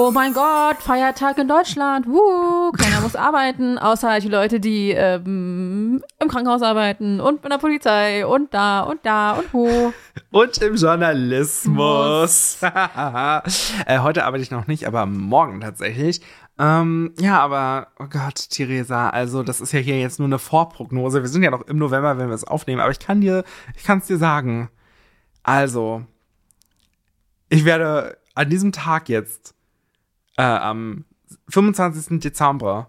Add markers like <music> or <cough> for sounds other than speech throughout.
Oh mein Gott, Feiertag in Deutschland. Wuh, keiner muss arbeiten, außer halt die Leute, die ähm, im Krankenhaus arbeiten und in der Polizei und da und da und wo. Und im Journalismus. <laughs> äh, heute arbeite ich noch nicht, aber morgen tatsächlich. Ähm, ja, aber, oh Gott, Theresa, also das ist ja hier jetzt nur eine Vorprognose. Wir sind ja noch im November, wenn wir es aufnehmen, aber ich kann dir, ich kann es dir sagen. Also, ich werde an diesem Tag jetzt äh, am 25. Dezember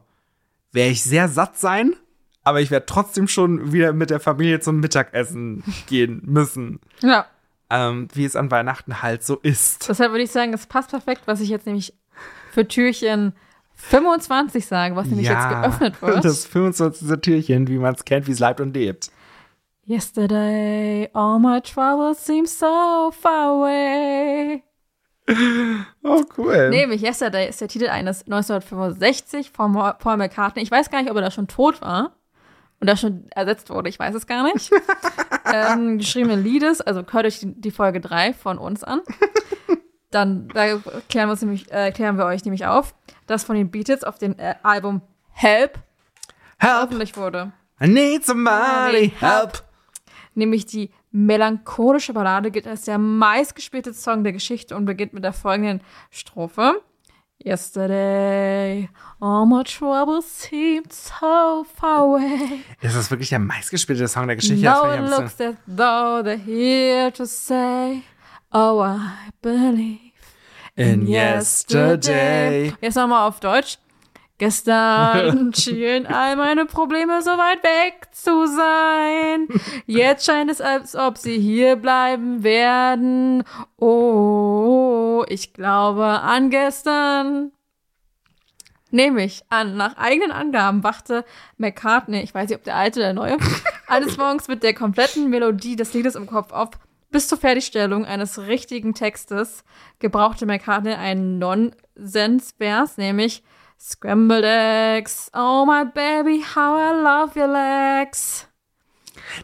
werde ich sehr satt sein, aber ich werde trotzdem schon wieder mit der Familie zum Mittagessen gehen müssen. Ja. Ähm, wie es an Weihnachten halt so ist. Deshalb würde ich sagen, es passt perfekt, was ich jetzt nämlich für Türchen 25 sage, was nämlich jetzt geöffnet <laughs> wird. Das 25. Türchen, wie man es kennt, wie es lebt und lebt. Yesterday, all my troubles seem so far away. <laughs> Oh, cool. Nämlich Yesterday ist der Titel eines 1965 von Paul McCartney. Ich weiß gar nicht, ob er da schon tot war und da schon ersetzt wurde. Ich weiß es gar nicht. <laughs> ähm, geschriebene Liedes, also hört euch die Folge 3 von uns an. Dann da klären wir, uns nämlich, äh, klären wir euch nämlich auf, dass von den Beatles auf dem äh, Album Help, Help. veröffentlicht wurde. I need somebody help. Nämlich die melancholische Ballade gilt als der meistgespielte Song der Geschichte und beginnt mit der folgenden Strophe. Yesterday, all my troubles seemed so far away. Ist das wirklich der meistgespielte Song der Geschichte? Das it looks as though they're here to say, oh, I believe In yesterday. Jetzt nochmal auf Deutsch. Gestern <laughs> schienen all meine Probleme so weit weg zu sein. Jetzt scheint es, als ob sie hier bleiben werden. Oh, ich glaube an gestern. Nehme ich an. Nach eigenen Angaben wachte McCartney, ich weiß nicht, ob der alte oder der neue, <laughs> eines Morgens mit der kompletten Melodie des Liedes im Kopf auf. Bis zur Fertigstellung eines richtigen Textes gebrauchte McCartney einen Nonsens-Vers, nämlich Scrambled eggs, oh my baby, how I love your legs.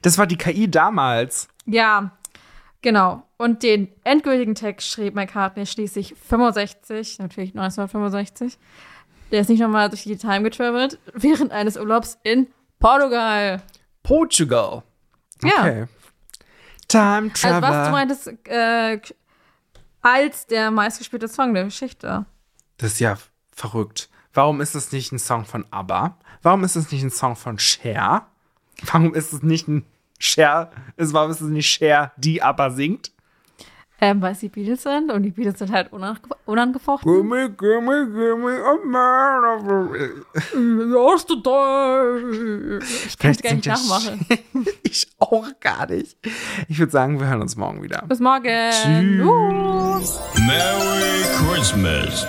Das war die KI damals. Ja, genau. Und den endgültigen Text schrieb McCartney schließlich 65, natürlich 1965. Der ist nicht nochmal durch die Time getravelt, während eines Urlaubs in Portugal. Portugal. Ja. Okay. Time Also Travel. was du meintest, äh, als der meistgespielte Song der Geschichte. Das ist ja verrückt. Warum ist es nicht ein Song von ABBA? Warum ist es nicht ein Song von Cher? Warum ist es nicht ein Cher? Ist, warum ist es nicht Cher, die ABBA singt? Ähm, weil es die Beatles sind und die Beatles sind halt unange unangefochten. Gimme, gimme, gimme a man of Yesterday. Ich kann es gar nicht nachmachen. <laughs> Ich auch gar nicht. Ich würde sagen, wir hören uns morgen wieder. Bis morgen. Tschüss. Merry Christmas.